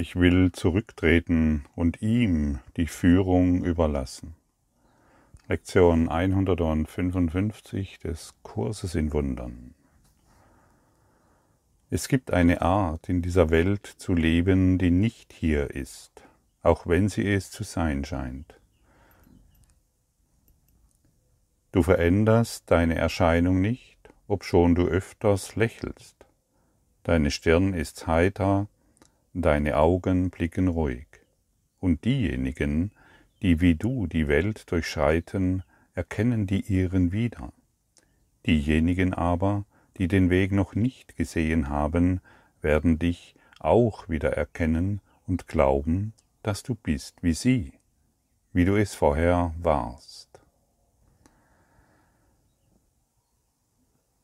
Ich will zurücktreten und ihm die Führung überlassen. Lektion 155 des Kurses in Wundern. Es gibt eine Art, in dieser Welt zu leben, die nicht hier ist, auch wenn sie es zu sein scheint. Du veränderst deine Erscheinung nicht, obschon du öfters lächelst. Deine Stirn ist heiter, deine Augen blicken ruhig, und diejenigen, die wie du die Welt durchschreiten, erkennen die ihren wieder. Diejenigen aber, die den Weg noch nicht gesehen haben, werden dich auch wieder erkennen und glauben, dass du bist wie sie, wie du es vorher warst.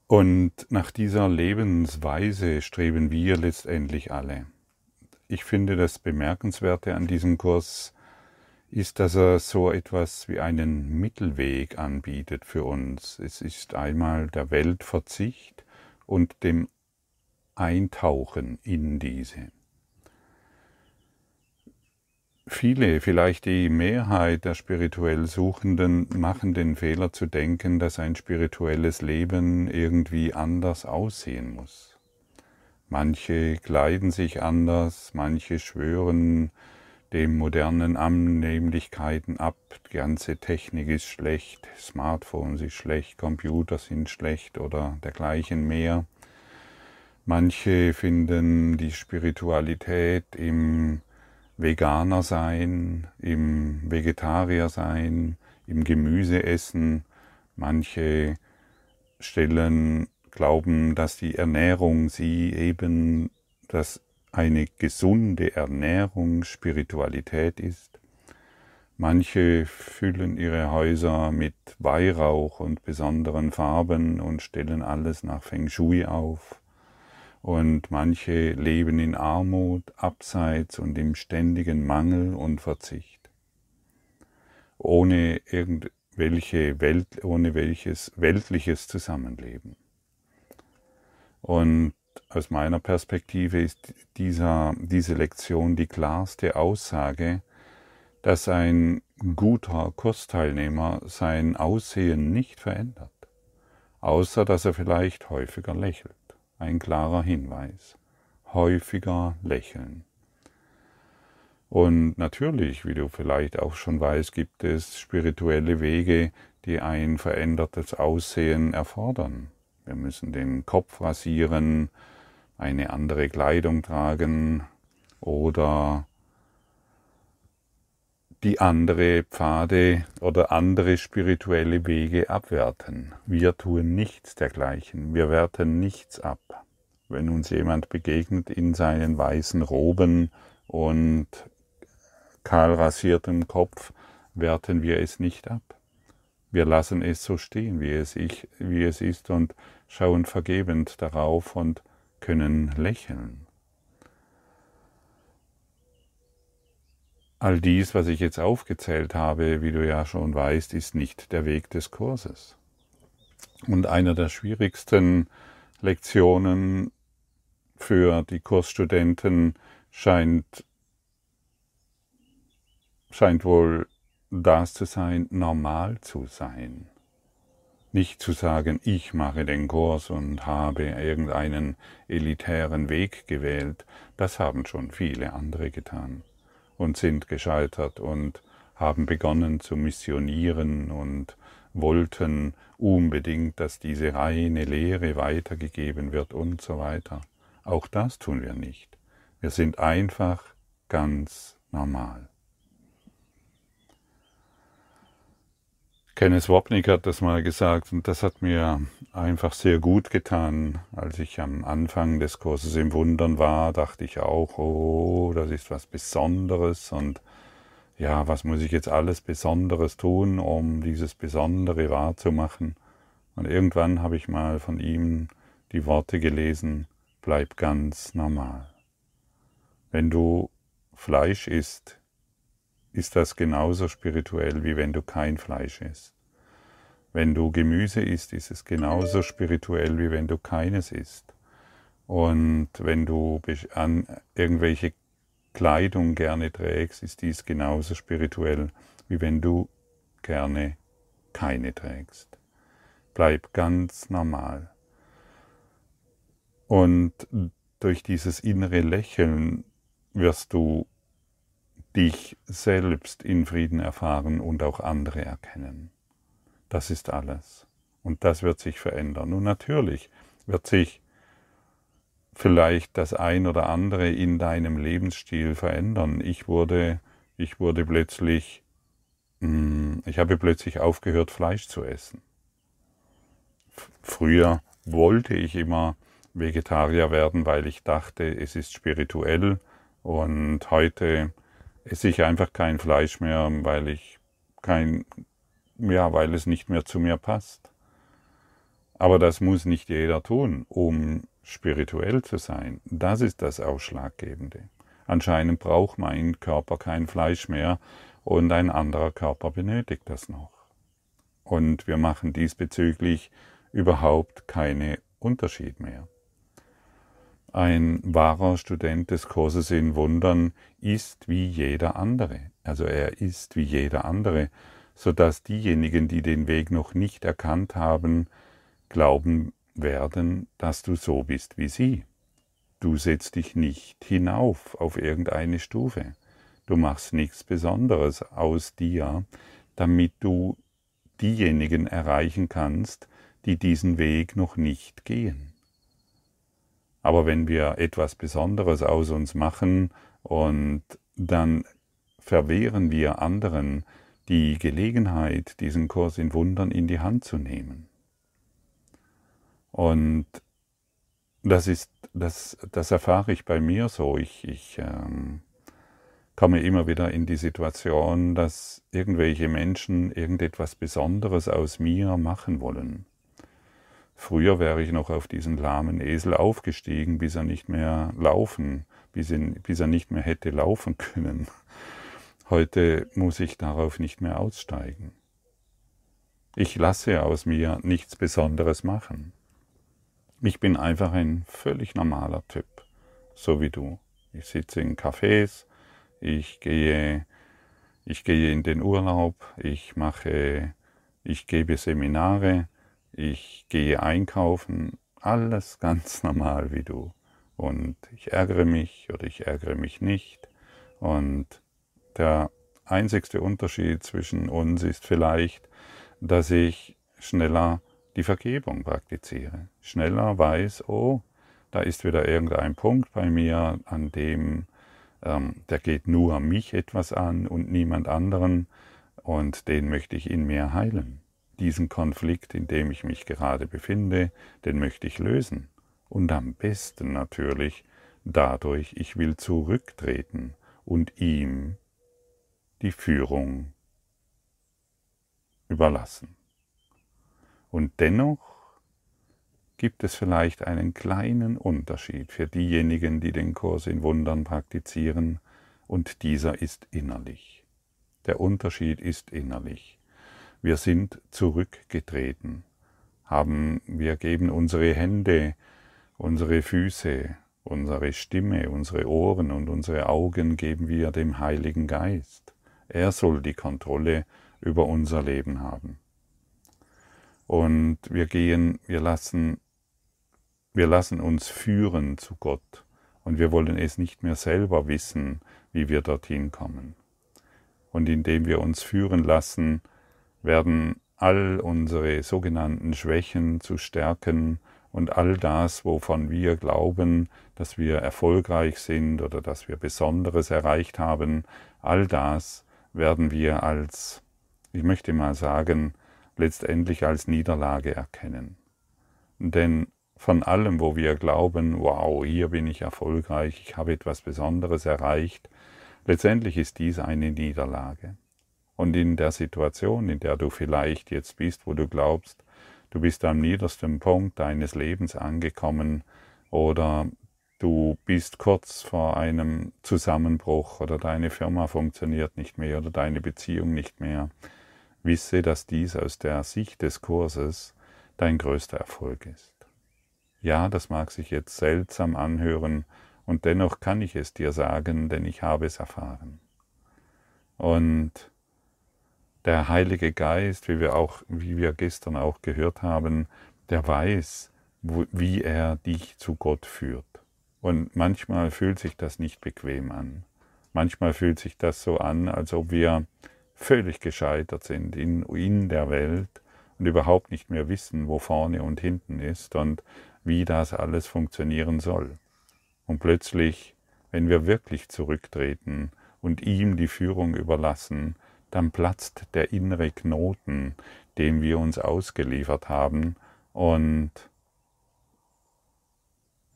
Und nach dieser Lebensweise streben wir letztendlich alle ich finde, das Bemerkenswerte an diesem Kurs ist, dass er so etwas wie einen Mittelweg anbietet für uns. Es ist einmal der Weltverzicht und dem Eintauchen in diese. Viele, vielleicht die Mehrheit der spirituell Suchenden machen den Fehler zu denken, dass ein spirituelles Leben irgendwie anders aussehen muss. Manche kleiden sich anders, manche schwören dem modernen Annehmlichkeiten ab. Die ganze Technik ist schlecht, Smartphones ist schlecht, Computer sind schlecht oder dergleichen mehr. Manche finden die Spiritualität im Veganer sein, im Vegetarier sein, im Gemüse essen. Manche stellen glauben, dass die Ernährung sie eben, dass eine gesunde Ernährung Spiritualität ist. Manche füllen ihre Häuser mit Weihrauch und besonderen Farben und stellen alles nach Feng Shui auf. Und manche leben in Armut, Abseits und im ständigen Mangel und Verzicht. Ohne irgendwelche Welt, ohne welches weltliches Zusammenleben. Und aus meiner Perspektive ist dieser, diese Lektion die klarste Aussage, dass ein guter Kursteilnehmer sein Aussehen nicht verändert, außer dass er vielleicht häufiger lächelt. Ein klarer Hinweis. Häufiger lächeln. Und natürlich, wie du vielleicht auch schon weißt, gibt es spirituelle Wege, die ein verändertes Aussehen erfordern. Wir müssen den Kopf rasieren, eine andere Kleidung tragen oder die andere Pfade oder andere spirituelle Wege abwerten. Wir tun nichts dergleichen. Wir werten nichts ab. Wenn uns jemand begegnet in seinen weißen Roben und kahl rasiertem Kopf, werten wir es nicht ab. Wir lassen es so stehen, wie es, ich, wie es ist und schauen vergebend darauf und können lächeln. All dies, was ich jetzt aufgezählt habe, wie du ja schon weißt, ist nicht der Weg des Kurses. Und einer der schwierigsten Lektionen für die Kursstudenten scheint, scheint wohl das zu sein, normal zu sein. Nicht zu sagen, ich mache den Kurs und habe irgendeinen elitären Weg gewählt, das haben schon viele andere getan und sind gescheitert und haben begonnen zu missionieren und wollten unbedingt, dass diese reine Lehre weitergegeben wird und so weiter. Auch das tun wir nicht. Wir sind einfach ganz normal. Kenneth Wapnick hat das mal gesagt und das hat mir einfach sehr gut getan. Als ich am Anfang des Kurses im Wundern war, dachte ich auch, oh, das ist was Besonderes und ja, was muss ich jetzt alles Besonderes tun, um dieses Besondere wahrzumachen? Und irgendwann habe ich mal von ihm die Worte gelesen, bleib ganz normal. Wenn du Fleisch isst, ist das genauso spirituell, wie wenn du kein Fleisch isst. Wenn du Gemüse isst, ist es genauso spirituell, wie wenn du keines isst. Und wenn du an irgendwelche Kleidung gerne trägst, ist dies genauso spirituell, wie wenn du gerne keine trägst. Bleib ganz normal. Und durch dieses innere Lächeln wirst du dich selbst in Frieden erfahren und auch andere erkennen. Das ist alles. Und das wird sich verändern. Und natürlich wird sich vielleicht das ein oder andere in deinem Lebensstil verändern. Ich wurde, ich wurde plötzlich, hm, ich habe plötzlich aufgehört, Fleisch zu essen. Früher wollte ich immer Vegetarier werden, weil ich dachte, es ist spirituell und heute esse ich einfach kein Fleisch mehr, weil ich kein, ja, weil es nicht mehr zu mir passt. Aber das muss nicht jeder tun, um spirituell zu sein. Das ist das Ausschlaggebende. Anscheinend braucht mein Körper kein Fleisch mehr und ein anderer Körper benötigt das noch. Und wir machen diesbezüglich überhaupt keinen Unterschied mehr. Ein wahrer Student des Kurses in Wundern ist wie jeder andere. Also er ist wie jeder andere, so dass diejenigen, die den Weg noch nicht erkannt haben, glauben werden, dass du so bist wie sie. Du setzt dich nicht hinauf auf irgendeine Stufe. Du machst nichts Besonderes aus dir, damit du diejenigen erreichen kannst, die diesen Weg noch nicht gehen. Aber wenn wir etwas Besonderes aus uns machen und dann verwehren wir anderen die Gelegenheit, diesen Kurs in Wundern in die Hand zu nehmen. Und das ist, das, das erfahre ich bei mir so. Ich, ich ähm, komme immer wieder in die Situation, dass irgendwelche Menschen irgendetwas Besonderes aus mir machen wollen. Früher wäre ich noch auf diesen lahmen Esel aufgestiegen, bis er nicht mehr laufen, bis, ihn, bis er nicht mehr hätte laufen können. Heute muss ich darauf nicht mehr aussteigen. Ich lasse aus mir nichts Besonderes machen. Ich bin einfach ein völlig normaler Typ, so wie du. Ich sitze in Cafés, ich gehe, ich gehe in den Urlaub, ich mache, ich gebe Seminare, ich gehe einkaufen, alles ganz normal wie du. Und ich ärgere mich oder ich ärgere mich nicht. Und der einzigste Unterschied zwischen uns ist vielleicht, dass ich schneller die Vergebung praktiziere. Schneller weiß, oh, da ist wieder irgendein Punkt bei mir, an dem ähm, der geht nur mich etwas an und niemand anderen und den möchte ich in mir heilen. Diesen Konflikt, in dem ich mich gerade befinde, den möchte ich lösen. Und am besten natürlich dadurch, ich will zurücktreten und ihm die Führung überlassen. Und dennoch gibt es vielleicht einen kleinen Unterschied für diejenigen, die den Kurs in Wundern praktizieren, und dieser ist innerlich. Der Unterschied ist innerlich. Wir sind zurückgetreten, haben, wir geben unsere Hände, unsere Füße, unsere Stimme, unsere Ohren und unsere Augen geben wir dem Heiligen Geist. Er soll die Kontrolle über unser Leben haben. Und wir gehen, wir lassen, wir lassen uns führen zu Gott. Und wir wollen es nicht mehr selber wissen, wie wir dorthin kommen. Und indem wir uns führen lassen, werden all unsere sogenannten Schwächen zu Stärken und all das, wovon wir glauben, dass wir erfolgreich sind oder dass wir Besonderes erreicht haben, all das werden wir als, ich möchte mal sagen, letztendlich als Niederlage erkennen. Denn von allem, wo wir glauben, wow, hier bin ich erfolgreich, ich habe etwas Besonderes erreicht, letztendlich ist dies eine Niederlage. Und in der Situation, in der du vielleicht jetzt bist, wo du glaubst, du bist am niedersten Punkt deines Lebens angekommen oder du bist kurz vor einem Zusammenbruch oder deine Firma funktioniert nicht mehr oder deine Beziehung nicht mehr, Wisse, dass dies aus der Sicht des Kurses dein größter Erfolg ist. Ja, das mag sich jetzt seltsam anhören Und dennoch kann ich es dir sagen, denn ich habe es erfahren. Und der Heilige Geist, wie wir auch, wie wir gestern auch gehört haben, der weiß, wie er dich zu Gott führt. Und manchmal fühlt sich das nicht bequem an. Manchmal fühlt sich das so an, als ob wir völlig gescheitert sind in, in der Welt und überhaupt nicht mehr wissen, wo vorne und hinten ist und wie das alles funktionieren soll. Und plötzlich, wenn wir wirklich zurücktreten und ihm die Führung überlassen, dann platzt der innere Knoten, dem wir uns ausgeliefert haben, und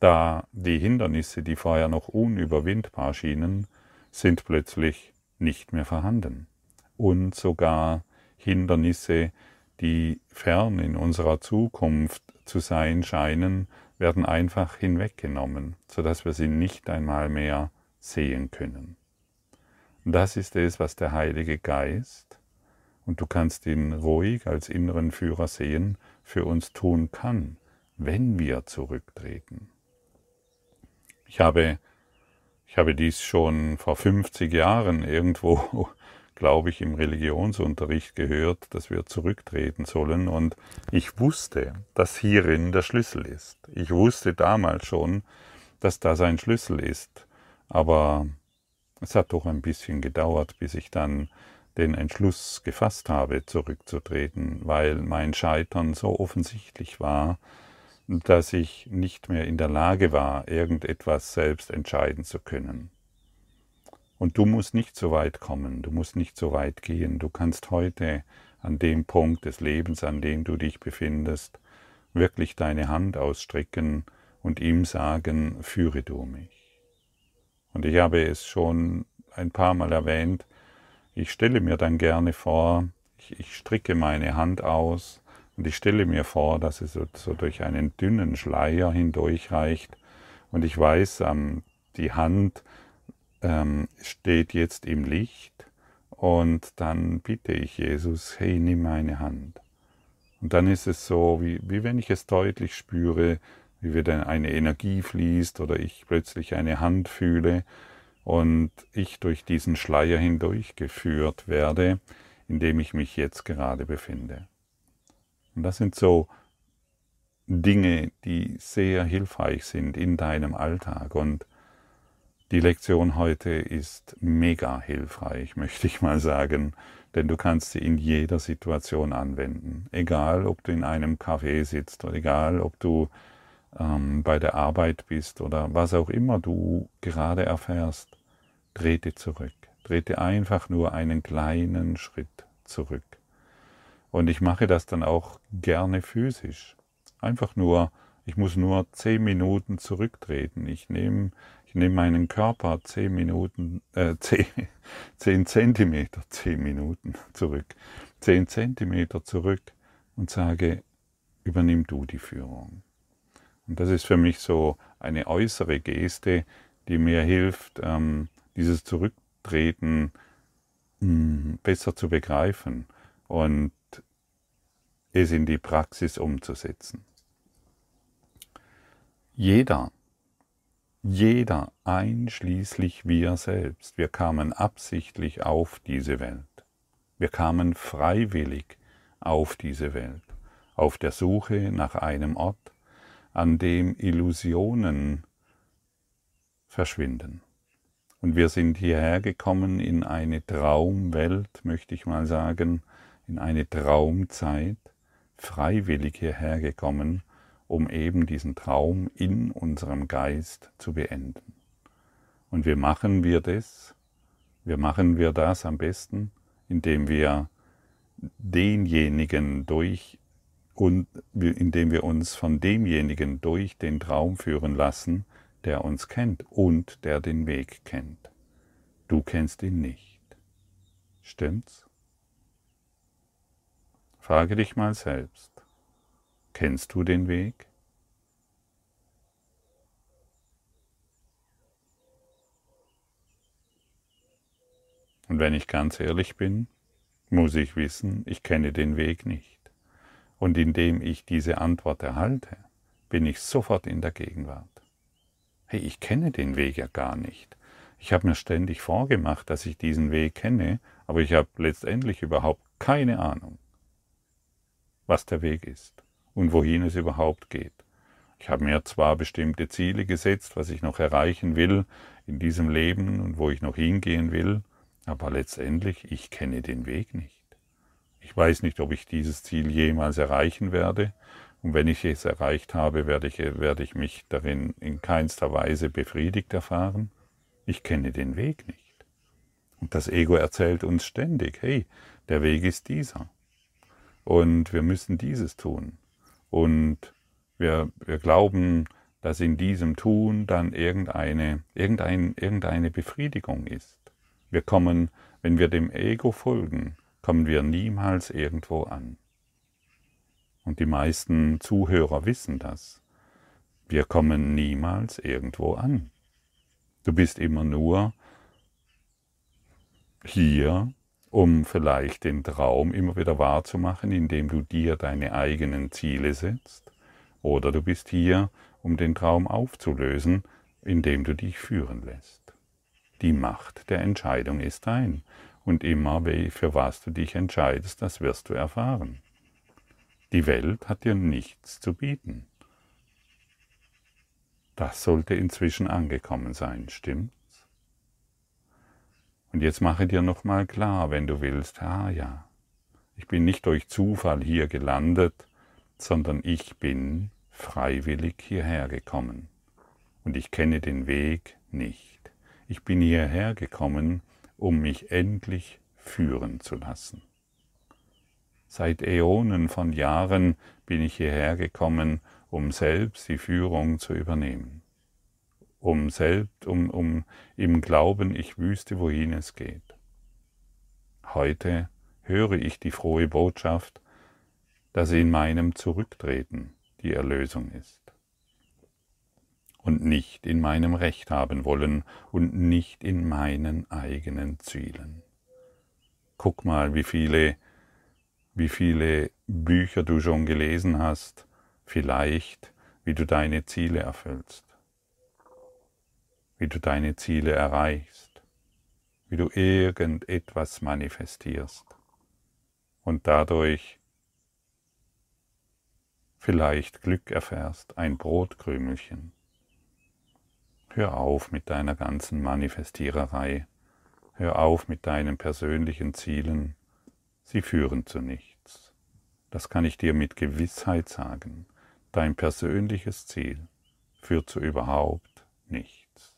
da die Hindernisse, die vorher noch unüberwindbar schienen, sind plötzlich nicht mehr vorhanden. Und sogar Hindernisse, die fern in unserer Zukunft zu sein scheinen, werden einfach hinweggenommen, sodass wir sie nicht einmal mehr sehen können. Das ist es, was der Heilige Geist, und du kannst ihn ruhig als inneren Führer sehen, für uns tun kann, wenn wir zurücktreten. Ich habe, ich habe dies schon vor 50 Jahren irgendwo glaube ich, im Religionsunterricht gehört, dass wir zurücktreten sollen. Und ich wusste, dass hierin der Schlüssel ist. Ich wusste damals schon, dass das ein Schlüssel ist. Aber es hat doch ein bisschen gedauert, bis ich dann den Entschluss gefasst habe, zurückzutreten, weil mein Scheitern so offensichtlich war, dass ich nicht mehr in der Lage war, irgendetwas selbst entscheiden zu können. Und du musst nicht so weit kommen, du musst nicht so weit gehen. Du kannst heute an dem Punkt des Lebens, an dem du dich befindest, wirklich deine Hand ausstrecken und ihm sagen, führe du mich. Und ich habe es schon ein paar Mal erwähnt, ich stelle mir dann gerne vor, ich, ich stricke meine Hand aus und ich stelle mir vor, dass es so, so durch einen dünnen Schleier hindurchreicht und ich weiß, ähm, die Hand ähm, steht jetzt im Licht und dann bitte ich Jesus, hey, nimm meine Hand. Und dann ist es so, wie, wie wenn ich es deutlich spüre, wie wieder eine Energie fließt oder ich plötzlich eine Hand fühle und ich durch diesen Schleier hindurchgeführt werde, in dem ich mich jetzt gerade befinde. Und das sind so Dinge, die sehr hilfreich sind in deinem Alltag und die Lektion heute ist mega hilfreich, möchte ich mal sagen, denn du kannst sie in jeder Situation anwenden. Egal, ob du in einem Café sitzt oder egal, ob du ähm, bei der Arbeit bist oder was auch immer du gerade erfährst, trete zurück. Trete einfach nur einen kleinen Schritt zurück. Und ich mache das dann auch gerne physisch. Einfach nur, ich muss nur zehn Minuten zurücktreten. Ich nehme ich nehme meinen Körper zehn Minuten, äh, zehn, zehn Zentimeter, zehn Minuten zurück, zehn Zentimeter zurück und sage, übernimm du die Führung. Und das ist für mich so eine äußere Geste, die mir hilft, ähm, dieses Zurücktreten hm, besser zu begreifen und es in die Praxis umzusetzen. Jeder jeder, einschließlich wir selbst. Wir kamen absichtlich auf diese Welt. Wir kamen freiwillig auf diese Welt, auf der Suche nach einem Ort, an dem Illusionen verschwinden. Und wir sind hierher gekommen in eine Traumwelt, möchte ich mal sagen, in eine Traumzeit, freiwillig hierher gekommen, um eben diesen Traum in unserem Geist zu beenden. Und wie machen wir das? Wie machen wir das am besten? Indem wir denjenigen durch und indem wir uns von demjenigen durch den Traum führen lassen, der uns kennt und der den Weg kennt. Du kennst ihn nicht. Stimmt's? Frage dich mal selbst. Kennst du den Weg? Und wenn ich ganz ehrlich bin, muss ich wissen, ich kenne den Weg nicht. Und indem ich diese Antwort erhalte, bin ich sofort in der Gegenwart. Hey, ich kenne den Weg ja gar nicht. Ich habe mir ständig vorgemacht, dass ich diesen Weg kenne, aber ich habe letztendlich überhaupt keine Ahnung, was der Weg ist und wohin es überhaupt geht. Ich habe mir zwar bestimmte Ziele gesetzt, was ich noch erreichen will in diesem Leben und wo ich noch hingehen will, aber letztendlich, ich kenne den Weg nicht. Ich weiß nicht, ob ich dieses Ziel jemals erreichen werde, und wenn ich es erreicht habe, werde ich, werde ich mich darin in keinster Weise befriedigt erfahren. Ich kenne den Weg nicht. Und das Ego erzählt uns ständig, hey, der Weg ist dieser. Und wir müssen dieses tun. Und wir, wir glauben, dass in diesem Tun dann irgendeine, irgendein, irgendeine Befriedigung ist. Wir kommen, wenn wir dem Ego folgen, kommen wir niemals irgendwo an. Und die meisten Zuhörer wissen das. Wir kommen niemals irgendwo an. Du bist immer nur hier, um vielleicht den Traum immer wieder wahrzumachen, indem du dir deine eigenen Ziele setzt oder du bist hier, um den Traum aufzulösen, indem du dich führen lässt. Die Macht der Entscheidung ist dein. Und immer, für was du dich entscheidest, das wirst du erfahren. Die Welt hat dir nichts zu bieten. Das sollte inzwischen angekommen sein, stimmt's? Und jetzt mache dir nochmal klar, wenn du willst, ah ja, ich bin nicht durch Zufall hier gelandet, sondern ich bin freiwillig hierher gekommen. Und ich kenne den Weg nicht. Ich bin hierher gekommen, um mich endlich führen zu lassen. Seit Äonen von Jahren bin ich hierher gekommen, um selbst die Führung zu übernehmen, um selbst, um, um im Glauben, ich wüsste, wohin es geht. Heute höre ich die frohe Botschaft, dass in meinem Zurücktreten die Erlösung ist. Und nicht in meinem Recht haben wollen und nicht in meinen eigenen Zielen. Guck mal, wie viele, wie viele Bücher du schon gelesen hast, vielleicht, wie du deine Ziele erfüllst, wie du deine Ziele erreichst, wie du irgendetwas manifestierst und dadurch vielleicht Glück erfährst, ein Brotkrümelchen. Hör auf mit deiner ganzen Manifestiererei, hör auf mit deinen persönlichen Zielen, sie führen zu nichts. Das kann ich dir mit Gewissheit sagen. Dein persönliches Ziel führt zu überhaupt nichts.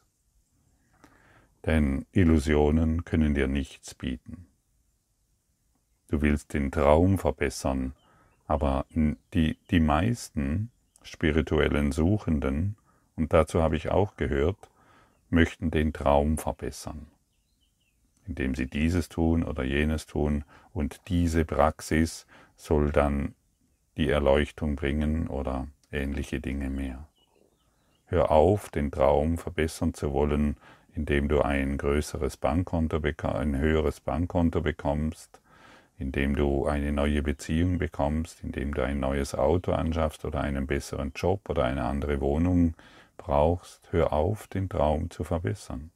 Denn Illusionen können dir nichts bieten. Du willst den Traum verbessern, aber die, die meisten spirituellen Suchenden, und dazu habe ich auch gehört, möchten den Traum verbessern, indem sie dieses tun oder jenes tun, und diese Praxis soll dann die Erleuchtung bringen oder ähnliche Dinge mehr. Hör auf, den Traum verbessern zu wollen, indem du ein größeres Bankkonto, ein höheres Bankkonto bekommst, indem du eine neue Beziehung bekommst, indem du ein neues Auto anschaffst oder einen besseren Job oder eine andere Wohnung brauchst, hör auf, den Traum zu verbessern.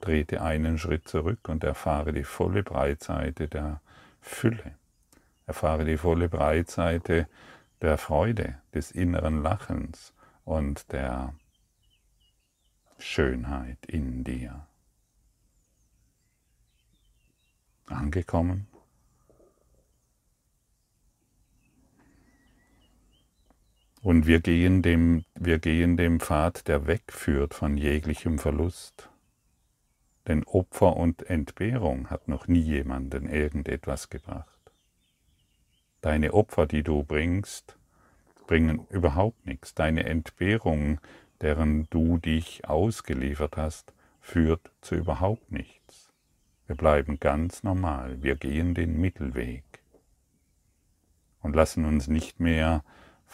Trete einen Schritt zurück und erfahre die volle Breitseite der Fülle. Erfahre die volle Breitseite der Freude, des inneren Lachens und der Schönheit in dir. Angekommen? Und wir gehen, dem, wir gehen dem Pfad, der wegführt von jeglichem Verlust. Denn Opfer und Entbehrung hat noch nie jemanden irgendetwas gebracht. Deine Opfer, die du bringst, bringen überhaupt nichts. Deine Entbehrung, deren du dich ausgeliefert hast, führt zu überhaupt nichts. Wir bleiben ganz normal, wir gehen den Mittelweg und lassen uns nicht mehr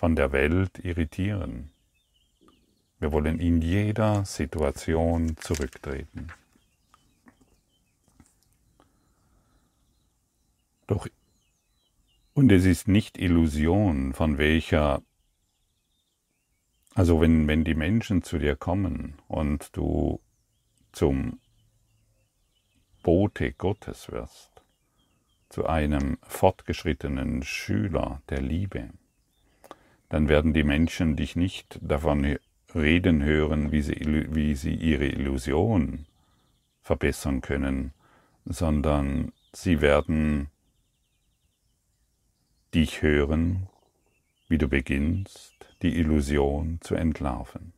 von der Welt irritieren. Wir wollen in jeder Situation zurücktreten. Doch, und es ist nicht Illusion, von welcher Also wenn, wenn die Menschen zu dir kommen und du zum Bote Gottes wirst, zu einem fortgeschrittenen Schüler der Liebe, dann werden die Menschen dich nicht davon reden hören, wie sie, wie sie ihre Illusion verbessern können, sondern sie werden dich hören, wie du beginnst, die Illusion zu entlarven,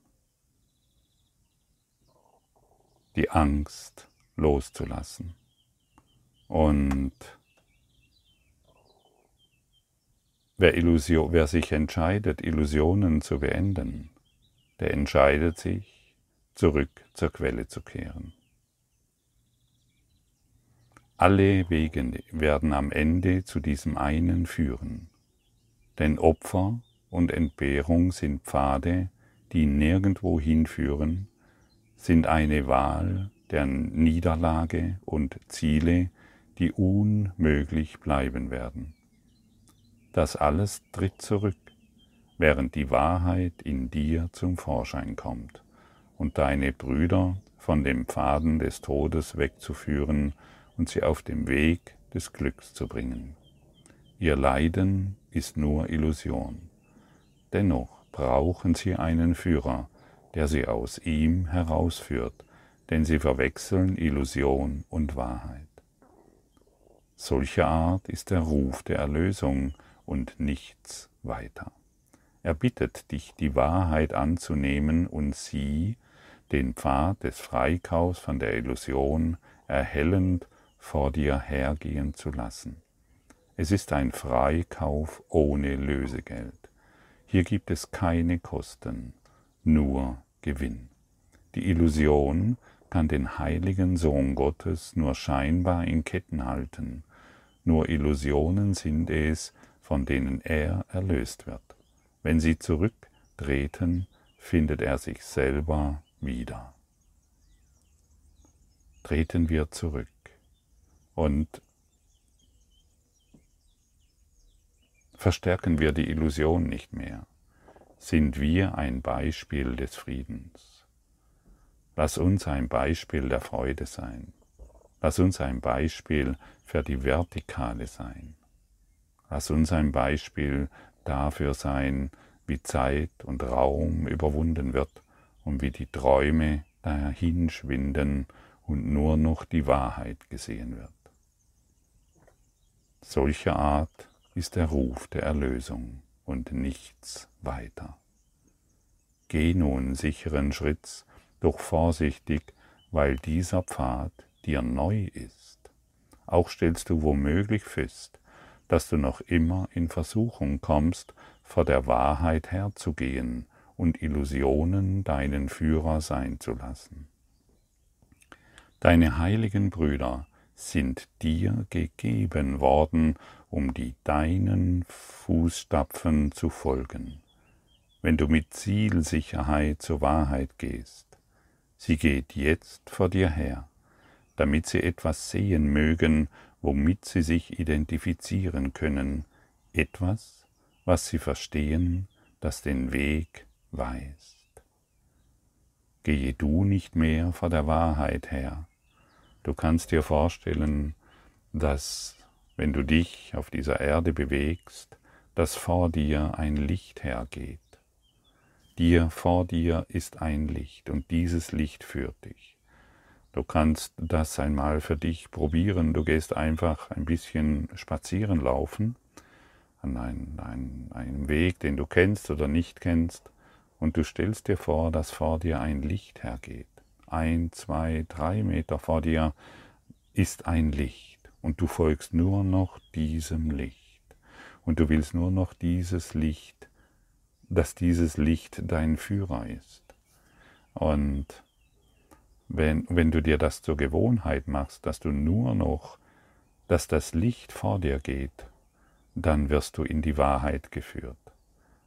die Angst loszulassen. Und wer, Illusion, wer sich entscheidet, Illusionen zu beenden, der entscheidet sich, zurück zur Quelle zu kehren. Alle Wege werden am Ende zu diesem einen führen, denn Opfer und Entbehrung sind Pfade, die nirgendwo hinführen, sind eine Wahl der Niederlage und Ziele, die unmöglich bleiben werden. Das alles tritt zurück, während die Wahrheit in dir zum Vorschein kommt und deine Brüder von dem Pfaden des Todes wegzuführen und sie auf dem Weg des Glücks zu bringen. Ihr Leiden ist nur Illusion. Dennoch brauchen sie einen Führer, der sie aus ihm herausführt, denn sie verwechseln Illusion und Wahrheit. Solcher Art ist der Ruf der Erlösung und nichts weiter. Er bittet dich, die Wahrheit anzunehmen und sie, den Pfad des Freikaufs von der Illusion erhellend vor dir hergehen zu lassen. Es ist ein Freikauf ohne Lösegeld. Hier gibt es keine Kosten, nur Gewinn. Die Illusion kann den heiligen Sohn Gottes nur scheinbar in Ketten halten. Nur Illusionen sind es, von denen er erlöst wird. Wenn sie zurücktreten, findet er sich selber wieder. Treten wir zurück. Und verstärken wir die Illusion nicht mehr, sind wir ein Beispiel des Friedens. Lass uns ein Beispiel der Freude sein. Lass uns ein Beispiel für die Vertikale sein. Lass uns ein Beispiel dafür sein, wie Zeit und Raum überwunden wird und wie die Träume dahinschwinden und nur noch die Wahrheit gesehen wird. Solcher Art ist der Ruf der Erlösung und nichts weiter. Geh nun sicheren Schritts, doch vorsichtig, weil dieser Pfad dir neu ist. Auch stellst du womöglich fest, dass du noch immer in Versuchung kommst, vor der Wahrheit herzugehen und Illusionen deinen Führer sein zu lassen. Deine heiligen Brüder sind dir gegeben worden, um die deinen Fußstapfen zu folgen, wenn du mit Zielsicherheit zur Wahrheit gehst. Sie geht jetzt vor dir her, damit sie etwas sehen mögen, womit sie sich identifizieren können, etwas, was sie verstehen, das den Weg weist. Gehe du nicht mehr vor der Wahrheit her, Du kannst dir vorstellen, dass wenn du dich auf dieser Erde bewegst, dass vor dir ein Licht hergeht. Dir vor dir ist ein Licht und dieses Licht führt dich. Du kannst das einmal für dich probieren. Du gehst einfach ein bisschen spazieren laufen an einen, einen, einem Weg, den du kennst oder nicht kennst, und du stellst dir vor, dass vor dir ein Licht hergeht ein, zwei, drei Meter vor dir ist ein Licht und du folgst nur noch diesem Licht und du willst nur noch dieses Licht, dass dieses Licht dein Führer ist. Und wenn, wenn du dir das zur Gewohnheit machst, dass du nur noch, dass das Licht vor dir geht, dann wirst du in die Wahrheit geführt.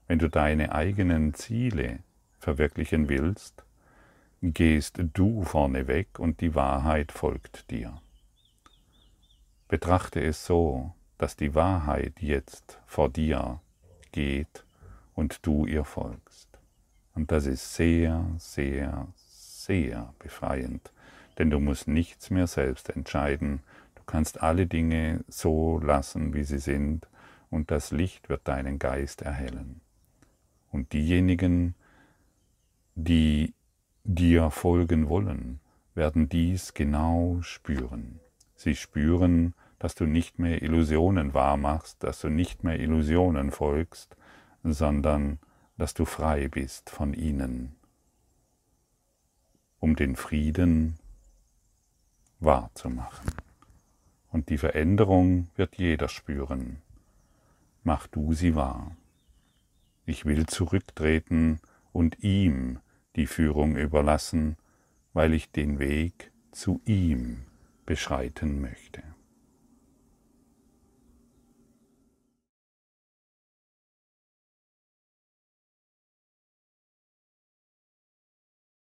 Wenn du deine eigenen Ziele verwirklichen willst, gehst du vorneweg und die Wahrheit folgt dir. Betrachte es so, dass die Wahrheit jetzt vor dir geht und du ihr folgst. Und das ist sehr, sehr, sehr befreiend, denn du musst nichts mehr selbst entscheiden. Du kannst alle Dinge so lassen, wie sie sind, und das Licht wird deinen Geist erhellen. Und diejenigen, die dir folgen wollen, werden dies genau spüren. Sie spüren, dass du nicht mehr Illusionen wahrmachst, dass du nicht mehr Illusionen folgst, sondern dass du frei bist von ihnen, um den Frieden wahrzumachen. Und die Veränderung wird jeder spüren. Mach du sie wahr. Ich will zurücktreten und ihm die Führung überlassen, weil ich den Weg zu ihm beschreiten möchte.